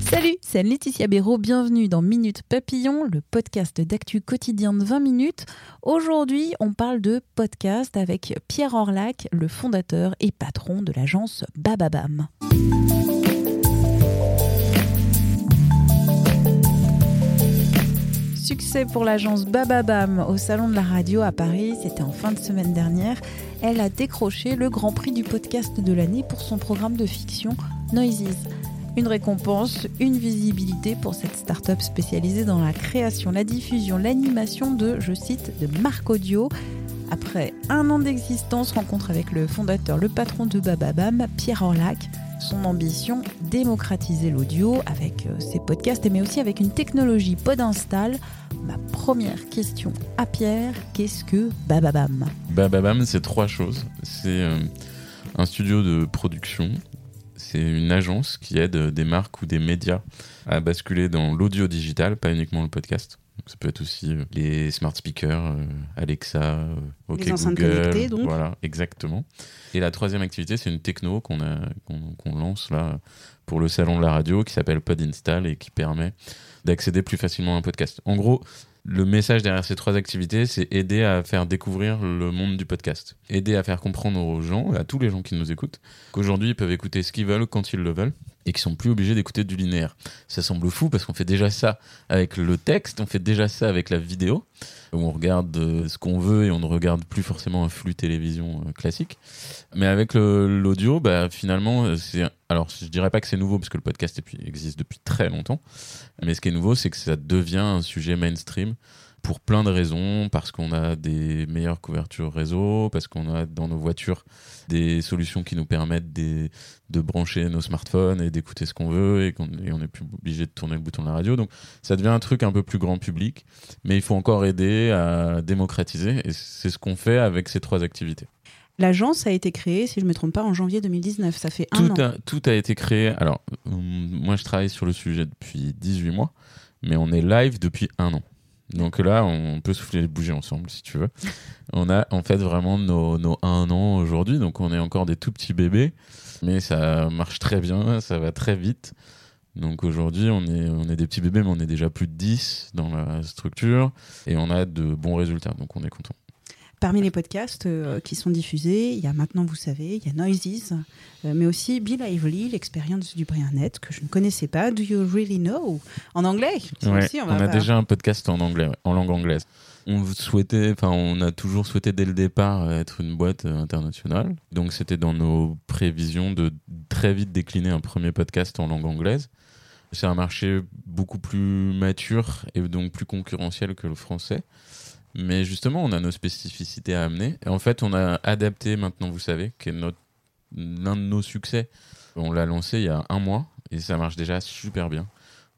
Salut, c'est Laetitia Béraud. Bienvenue dans Minute Papillon, le podcast d'actu quotidien de 20 minutes. Aujourd'hui, on parle de podcast avec Pierre Orlac, le fondateur et patron de l'agence Bababam. Succès pour l'agence Bababam au Salon de la Radio à Paris, c'était en fin de semaine dernière. Elle a décroché le Grand Prix du podcast de l'année pour son programme de fiction Noises. Une récompense, une visibilité pour cette start-up spécialisée dans la création, la diffusion, l'animation de, je cite, de marque audio. Après un an d'existence, rencontre avec le fondateur, le patron de Bababam, Pierre Orlac. Son ambition, démocratiser l'audio avec euh, ses podcasts, mais aussi avec une technologie Podinstall. Ma première question à Pierre, qu'est-ce que Bababam? Bababam, c'est trois choses. C'est euh, un studio de production, c'est une agence qui aide des marques ou des médias à basculer dans l'audio digital, pas uniquement le podcast. Donc, ça peut être aussi euh, les smart speakers, euh, Alexa, euh, OK Les Google. donc. Voilà, exactement. Et la troisième activité, c'est une techno qu'on lance là pour le salon de la radio qui s'appelle PodInstall et qui permet d'accéder plus facilement à un podcast. En gros, le message derrière ces trois activités, c'est aider à faire découvrir le monde du podcast. Aider à faire comprendre aux gens, à tous les gens qui nous écoutent, qu'aujourd'hui ils peuvent écouter ce qu'ils veulent quand ils le veulent et qu'ils sont plus obligés d'écouter du linéaire. Ça semble fou parce qu'on fait déjà ça avec le texte, on fait déjà ça avec la vidéo, où on regarde euh, ce qu'on veut et on ne regarde plus forcément un flux télévision euh, classique. Mais avec l'audio, bah, finalement, euh, c'est. Alors, je dirais pas que c'est nouveau parce que le podcast existe depuis très longtemps. Mais ce qui est nouveau, c'est que ça devient un sujet mainstream pour plein de raisons, parce qu'on a des meilleures couvertures réseau, parce qu'on a dans nos voitures des solutions qui nous permettent des- de brancher nos smartphones et d'écouter ce qu'on veut et qu'on n'est plus obligé de tourner le bouton de la radio. Donc ça devient un truc un peu plus grand public, mais il faut encore aider à démocratiser et c'est ce qu'on fait avec ces trois activités. L'agence a été créée, si je ne me trompe pas, en janvier 2019. Ça fait un Tout an. a, tout a été créé. Alors, hum, moi, je travaille sur le sujet depuis 18 mois, mais on est live depuis un an. Donc là, on peut souffler les bougies ensemble, si tu veux. On a en fait vraiment nos, nos un an aujourd'hui, donc on est encore des tout petits bébés, mais ça marche très bien, ça va très vite. Donc aujourd'hui, on est, on est des petits bébés, mais on est déjà plus de 10 dans la structure et on a de bons résultats, donc on est content. Parmi les podcasts euh, qui sont diffusés, il y a maintenant, vous savez, il y a Noises, euh, mais aussi Bill Lively, l'expérience du Brianet, que je ne connaissais pas. Do you really know? En anglais Ouais, aussi, on, va a pas- déjà un podcast en anglais, en langue anglaise. On souhaitait, enfin, on a toujours souhaité dès le départ euh, être une boîte internationale. Donc, c'était dans nos prévisions de très vite décliner un premier podcast en langue anglaise. C'est un marché beaucoup plus mature et donc plus concurrentiel que le français. Mais justement, on a nos spécificités à amener. Et en fait, on a adapté maintenant, vous savez, qui est notre l'un de nos succès. On l'a lancé il y a un mois et ça marche déjà super bien.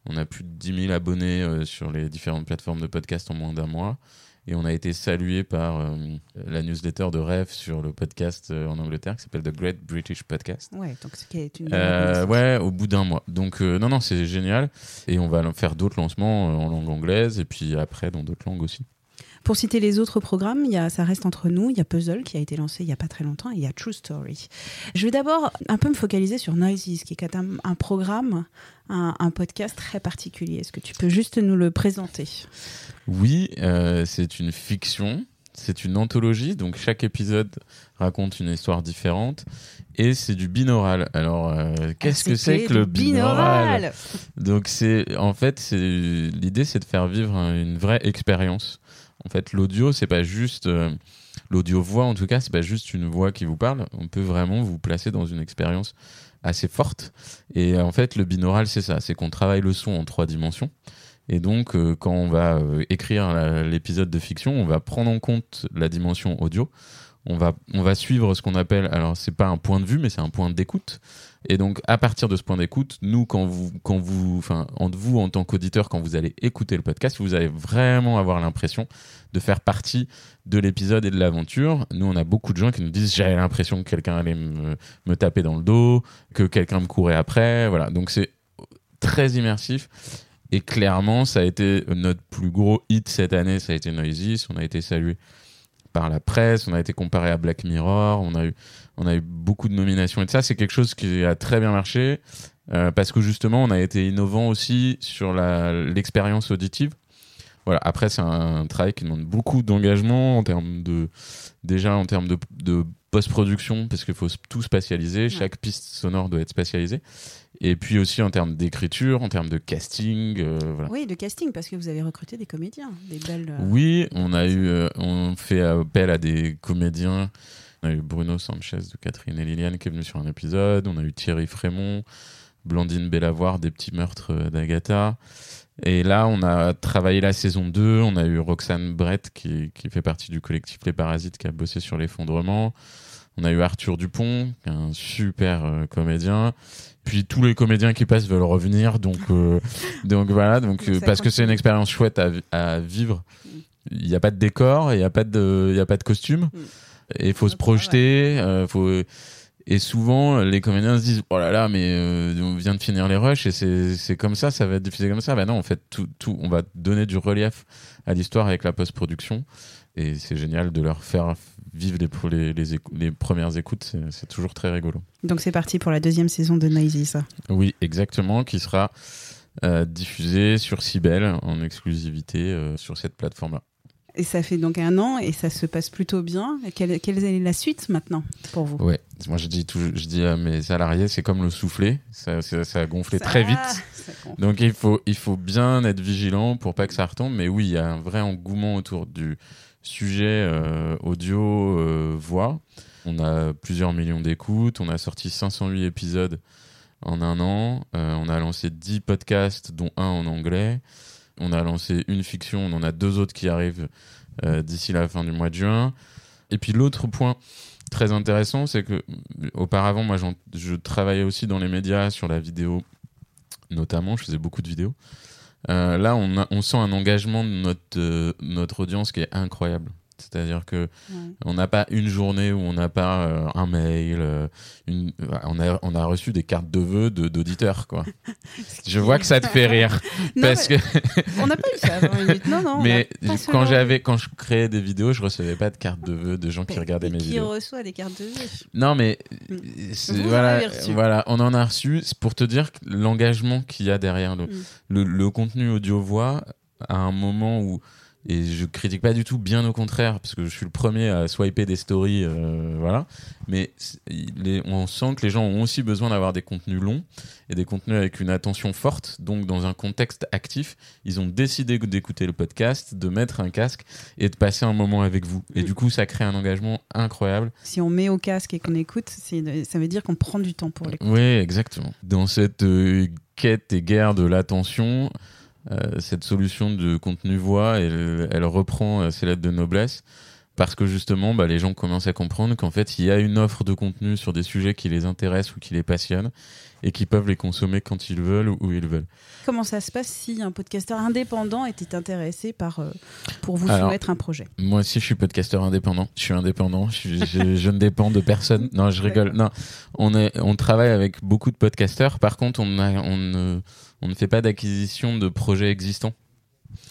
On a plus de 10 000 abonnés euh, sur les différentes plateformes de podcast en moins d'un mois. Et on a été salué par euh, la newsletter de Rêve sur le podcast euh, en Angleterre qui s'appelle The Great British Podcast. Ouais, donc ce qui est une. Ouais, au bout d'un mois. Donc, non, non, c'est génial. Et on va faire d'autres lancements en langue anglaise et puis après dans d'autres langues aussi. Pour citer les autres programmes, il y a Ça reste entre nous, il y a Puzzle qui a été lancé il n'y a pas très longtemps et il y a True Story. Je vais d'abord un peu me focaliser sur Noises, qui est même un programme, un, un podcast très particulier. Est-ce que tu peux juste nous le présenter? Oui, euh, c'est une fiction, c'est une anthologie, donc chaque épisode raconte une histoire différente et c'est du binaural. Alors, euh, qu'est-ce que c'est que le du binaural? Donc c'est en fait l'idée c'est de faire vivre un- une vraie expérience. En fait, l'audio c'est pas juste euh, l'audio voix en tout cas, c'est pas juste une voix qui vous parle, on peut vraiment vous placer dans une expérience assez forte et en fait le binaural c'est ça, c'est qu'on travaille le son en trois dimensions. Et donc, euh, quand on va euh, écrire l'épisode de fiction, on va prendre en compte la dimension audio. On va, on va suivre ce qu'on appelle, alors c'est pas un point de vue, mais c'est un point d'écoute. Et donc, à partir de ce point d'écoute, nous, quand vous, quand vous, enfin, entre vous en tant qu'auditeur, quand vous allez écouter le podcast, vous allez vraiment avoir l'impression de faire partie de l'épisode et de l'aventure. Nous, on a beaucoup de gens qui nous disent j'avais l'impression que quelqu'un allait me, taper dans le dos, que quelqu'un me courait après. Voilà. Donc, c'est très immersif. Et clairement, ça a été notre plus gros hit cette année, ça a été Noises. On a été salué par la presse, on a été comparé à Black Mirror, on a eu, on a eu beaucoup de nominations et ça, c'est quelque chose qui a très bien marché. Euh, parce que justement, on a été innovant aussi sur l'expérience auditive. Voilà. Après, c'est un travail qui demande beaucoup d'engagement en termes de, déjà en termes de, de post-production, parce qu'il faut tout spatialiser. Chaque piste sonore doit être spatialisée. Et puis aussi en termes d'écriture, en termes de casting. euh, voilà. Oui, de casting, parce que vous avez recruté des comédiens, des belles. euh, Oui, on a eu, euh, on fait appel à des comédiens. On a eu Bruno Sanchez de Catherine et Liliane qui est venu sur un épisode. On a eu Thierry Frémont, Blandine Bellavoir des Petits Meurtres euh, d'Agatha. Et là, on a travaillé la saison 2. On a eu Roxane Brett qui, qui fait partie du collectif Les Parasites qui a bossé sur l'effondrement. On a eu Arthur Dupont, qui est un super euh, comédien. Puis tous les comédiens qui passent veulent revenir. Donc, euh, donc voilà. Donc, euh, parce que c'est une expérience chouette à, vi- à vivre. Il n'y a pas de décor, il n'y a, pas de- il y a pas de costume. Mm. Et il faut se projeter. faut... Et souvent, les comédiens se disent Oh là là, mais euh, on vient de finir les rushs et c'est comme ça, ça va être diffusé comme ça. Bah non, en fait, tout, tout, on va donner du relief à l'histoire avec la post-production. Et c'est génial de leur faire vivre les, les, les, premières écoutes. C'est- toujours très rigolo. Donc c'est parti pour la deuxième saison de Noisy, ça. Oui, exactement, qui sera euh, diffusé sur Cybelle en exclusivité euh, sur cette plateforme-là. Et ça fait donc un an et ça se passe plutôt bien. Quelle, quelle est la suite maintenant pour vous? Ouais, moi je dis, toujours, je dis à mes salariés, c'est comme le soufflet, ça, ça, ça a gonflé Ça- très vite. Donc il faut, il faut bien être vigilant pour pas que ça retombe. Mais oui, il y a un vrai engouement autour du sujet euh, audio, euh, voix. On a plusieurs millions d'écoutes, on a sorti 508 épisodes en un an, Euh, on a lancé 10 podcasts, dont un en anglais. On a lancé une fiction, on en a deux autres qui arrivent euh, d'ici la fin du mois de juin. Et puis l'autre point très intéressant, c'est que auparavant, moi, je travaillais aussi dans les médias sur la vidéo, notamment, je faisais beaucoup de vidéos. Euh, là, on, sent un engagement de notre, euh, notre audience qui est incroyable. C'est-à-dire que Ouais. on n'a pas une journée où on n'a pas euh, un mail, euh, une, on, a, on a reçu des cartes de vœux d'auditeurs, quoi. Je vois que ça te fait rire. Non, parce mais que, On n'a pas eu ça avant minute. Non, non. on mais quand j'avais, quand je créais des vidéos, je recevais pas de cartes de vœux de gens qui regardaient mes qui vidéos. reçoit des cartes de vœux? Non, mais Mm. voilà, voilà, on en a reçu. C'est pour te dire l'engagement qu'il y a derrière le, Mm. le, le contenu audio-voix à un moment où. Et je critique pas du tout, bien au contraire, parce que je suis le premier à swiper des stories, euh, voilà. Mais on sent que les gens ont aussi besoin d'avoir des contenus longs et des contenus avec une attention forte. Donc, dans un contexte actif, ils ont décidé d'écouter le podcast, de mettre un casque et de passer un moment avec vous. Et Mm. du coup, ça crée un engagement incroyable. Si on met au casque et qu'on écoute, ça veut dire qu'on prend du temps pour l'écouter. Oui, exactement. Dans cette euh, quête et guerre de l'attention, cette solution de contenu voix, elle, elle reprend euh, ses lettres de noblesse parce que justement, bah, les gens commencent à comprendre qu'en fait, il y a une offre de contenu sur des sujets qui les intéressent ou qui les passionnent et qui peuvent les consommer quand ils veulent ou où ils veulent. Comment ça se passe si un podcasteur indépendant était intéressé par, euh, pour vous Alors, soumettre un projet? Moi aussi, je suis podcasteur indépendant. Je suis indépendant. Je, suis- je- je ne dépends de personne. Non, je rigole. Non, on est, on travaille avec beaucoup de podcasteurs. Par contre, on, a, on ne, on ne fait pas d'acquisition de projets existants.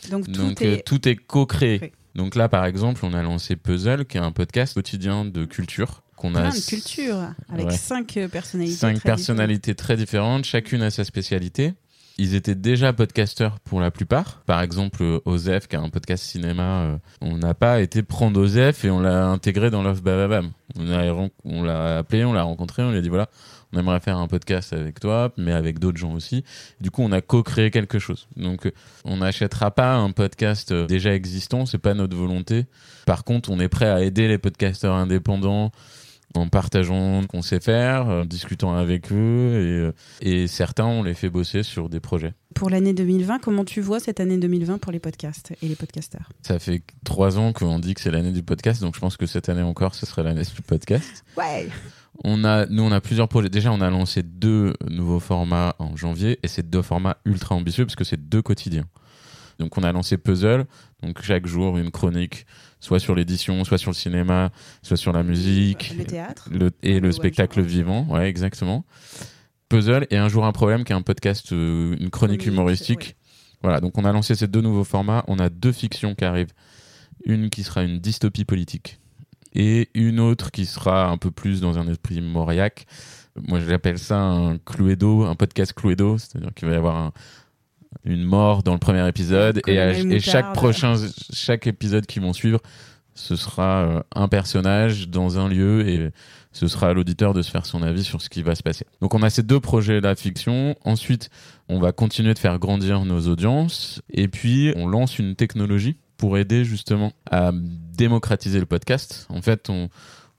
Donc tout Donc euh, tout est co-créé. Donc là, par exemple, on a lancé Puzzle, qui est un podcast quotidien de culture qu'on a de culture avec Ouais. cinq euh, personnalités. cinq très personnalités très différentes, chacune a sa spécialité. Ils étaient déjà podcasteurs pour la plupart. Par exemple, euh, Osef, qui a un podcast cinéma, euh, on n'a pas été prendre Osef et on l'a intégré dans l'offre Bababam. On l'a appelé, on l'a rencontré, on lui a dit voilà, on aimerait faire un podcast avec toi, mais avec d'autres gens aussi. Du coup, on a co-créé quelque chose. Donc, euh, on n'achètera pas un podcast euh, déjà existant, c'est pas notre volonté. Par contre, on est prêt à aider les podcasteurs indépendants en partageant ce qu'on sait faire, en discutant avec eux, et, euh, et certains, on les fait bosser sur des projets. Pour l'année 2020, comment tu vois cette année 2020 pour les podcasts et les podcasteurs? Ça fait trois ans qu'on dit que c'est l'année du podcast, donc je pense que cette année encore, ce serait l'année du podcast. Ouais On a, nous, on a plusieurs projets. Déjà, on a lancé deux nouveaux formats en janvier, et c'est deux formats ultra ambitieux parce que c'est deux quotidiens. Donc, on a lancé Puzzle, donc chaque jour une chronique, soit sur l'édition, soit sur le cinéma, soit sur la musique, Le théâtre le, et Le spectacle vivant, ouais, exactement. Puzzle et un jour un problème, qui est un podcast, euh, une chronique humoristique. Voilà, donc on a lancé ces deux nouveaux formats. On a deux fictions qui arrivent. Une qui sera une dystopie politique et une autre qui sera un peu plus dans un esprit mauriac. Moi, j'appelle ça un Cluedo, un podcast Cluedo, c'est-à-dire qu'il va y avoir un, une mort dans le premier épisode et, à- Colonel et chaque prochain, chaque épisode qui vont suivre, ce sera euh, un personnage dans un lieu et ce sera à l'auditeur de se faire son avis sur ce qui va se passer. Donc on a ces deux projets là fiction. Ensuite, on va continuer de faire grandir nos audiences et puis on lance une technologie pour aider justement à démocratiser le podcast. En fait, on,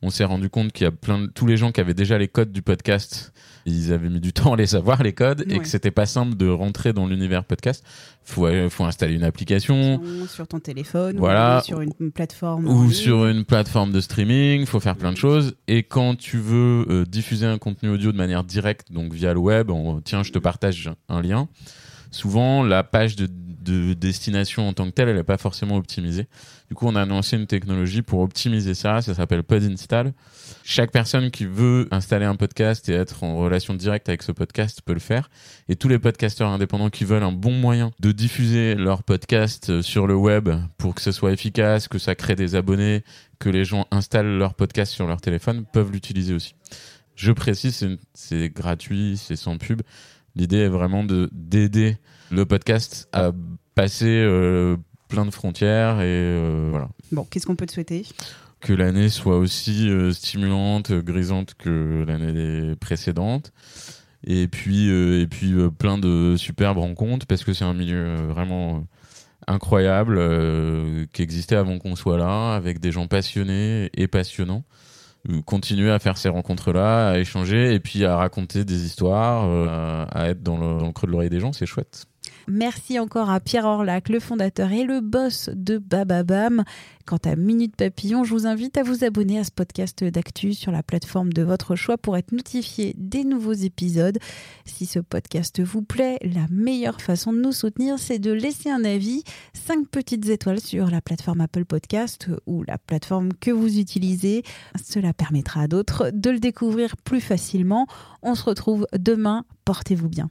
on s'est rendu compte qu'il y a plein de tous les gens qui avaient déjà les codes du podcast, ils avaient mis du temps à les savoir les codes et que c'était pas simple de rentrer dans l'univers podcast. Faut euh, faut installer une application Sur ton téléphone, Voilà. ou sur une une plateforme. ou sur une plateforme de streaming, faut faire plein de choses. Et quand tu veux euh, diffuser un contenu audio de manière directe, donc via le web, en, tiens, je te partage un lien. Souvent, la page de, de destination en tant que telle, elle n'est pas forcément optimisée. Du coup, on a annoncé une technologie pour optimiser ça. Ça s'appelle PodInstall. Chaque personne qui veut installer un podcast et être en relation directe avec ce podcast peut le faire. Et tous les podcasteurs indépendants qui veulent un bon moyen de diffuser leur podcast sur le web pour que ce soit efficace, que ça crée des abonnés, que les gens installent leur podcast sur leur téléphone, peuvent l'utiliser aussi. Je précise, c'est gratuit, c'est sans pub. L'idée est vraiment de d'aider le podcast à passer euh, plein de frontières et euh, voilà Bon, qu'est-ce qu'on peut te souhaiter? Que l'année soit aussi euh, stimulante, grisante que l'année précédente. Et puis, et puis plein de superbes rencontres parce que c'est un milieu vraiment incroyable qui existait avant qu'on soit là, avec des gens passionnés et passionnants. Continuer à faire ces rencontres-là, à échanger et puis à raconter des histoires, euh, à, être dans le creux de l'oreille des gens, c'est chouette. Merci encore à Pierre Orlac, le fondateur et le boss de Bababam. Quant à Minute Papillon, je vous invite à vous abonner à ce podcast d'actu sur la plateforme de votre choix pour être notifié des nouveaux épisodes. Si ce podcast vous plaît, la meilleure façon de nous soutenir, c'est de laisser un avis, 5 petites étoiles sur la plateforme Apple Podcast ou la plateforme que vous utilisez. Cela permettra à d'autres de le découvrir plus facilement. On se retrouve demain. Portez-vous bien.